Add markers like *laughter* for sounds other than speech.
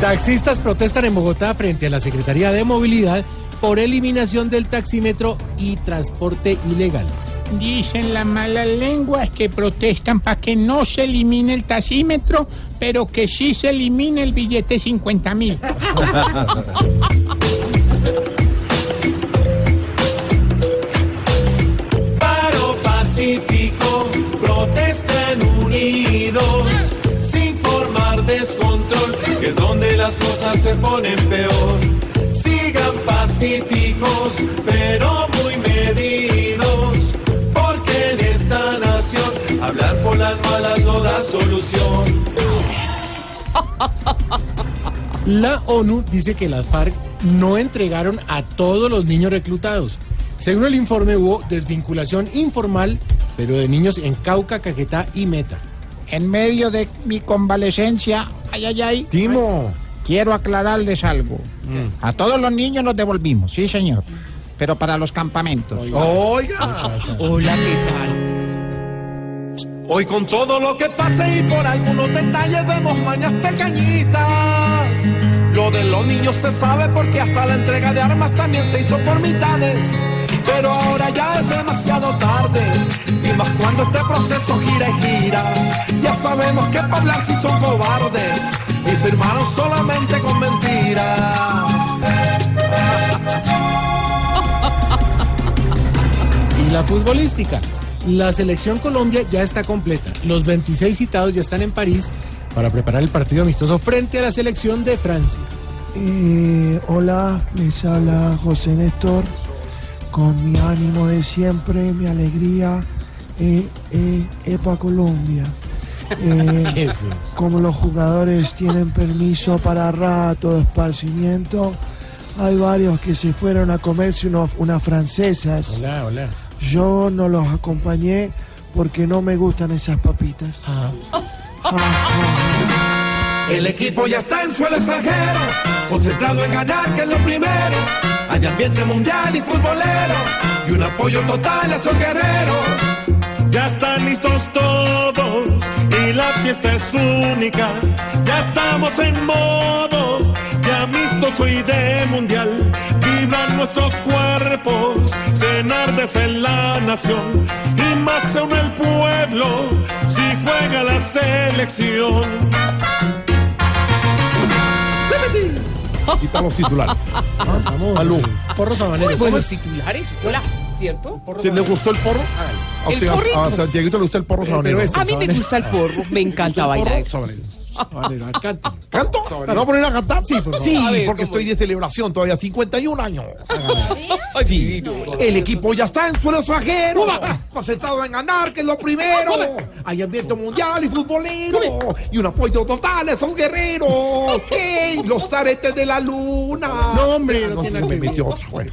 Taxistas protestan en Bogotá frente a la Secretaría de Movilidad por eliminación del taxímetro y transporte ilegal. Dicen las malas lenguas que protestan para que no se elimine el taxímetro, pero que sí se elimine el billete 50 mil. Paro pacífico, protestan unidos, es donde las cosas se ponen peor. Sigan pacíficos, pero muy medidos, porque en esta nación hablar por las malas no da solución. La ONU dice que las FARC no entregaron a todos los niños reclutados. Según el informe hubo desvinculación informal, pero de niños en Cauca, Caquetá y Meta. En medio de mi convalecencia, ay, ay, ay, Timo. quiero aclararles algo. A todos los niños los devolvimos, sí, señor. Pero para los campamentos. Oiga. Hola, ¿qué tal? Hoy con todo lo que pase y por algunos detalles vemos mañas pequeñitas. Lo de los niños se sabe porque hasta la entrega de armas también se hizo por mitades. Pero ahora ya es demasiado tarde. Y más cuando este proceso gira y gira. Ya sabemos que para hablar si son cobardes. Firmaron solamente con mentiras. *laughs* Y la futbolística. La selección Colombia ya está completa. Los 26 citados ya están en París para preparar el partido amistoso frente a la selección de Francia. Eh, hola, les habla José Néstor con mi ánimo de siempre, mi alegría. Eh, eh, Epa Colombia. Eh, ¿Qué es eso? como los jugadores tienen permiso para rato de esparcimiento, hay varios que se fueron a comerse uno- unas francesas. Hola, hola. Yo no los acompañé porque no me gustan esas papitas. Ah, Ah, ah. El equipo ya está en suelo extranjero, concentrado en ganar, que es lo primero. Hay ambiente mundial y futbolero, y un apoyo total a esos guerreros. Ya están listos todos y la fiesta es única. Ya estamos en modo de amistoso y de mundial. Vibran nuestros cuerpos, se enardece en la nación. Y más se une el pueblo si juega la selección. Los titulares. vamos. *laughs* Aló. Porro sabanero. Muy ¿cómo buenos es? titulares. Hola, ¿cierto? ¿Te le gustó el porro? A El usted, a- porrito. a Santiaguito le gusta el porro sabanero. este- A mí me gusta el porro. Me *laughs* encanta bailar. Sabanero. *laughs* ¿Canto? ¿Me va a poner a cantar? Sí, por favor. Sí, ver, porque ¿cómo estoy es? de celebración todavía, 51 años. *laughs* Sí. El equipo ya está en suelo extranjero, concentrado en ganar, que es lo primero. Hay ambiente mundial y futbolero, y un apoyo total a esos guerreros. Los taretes de la luna. No, hombre, no nada me metió otra. Bueno.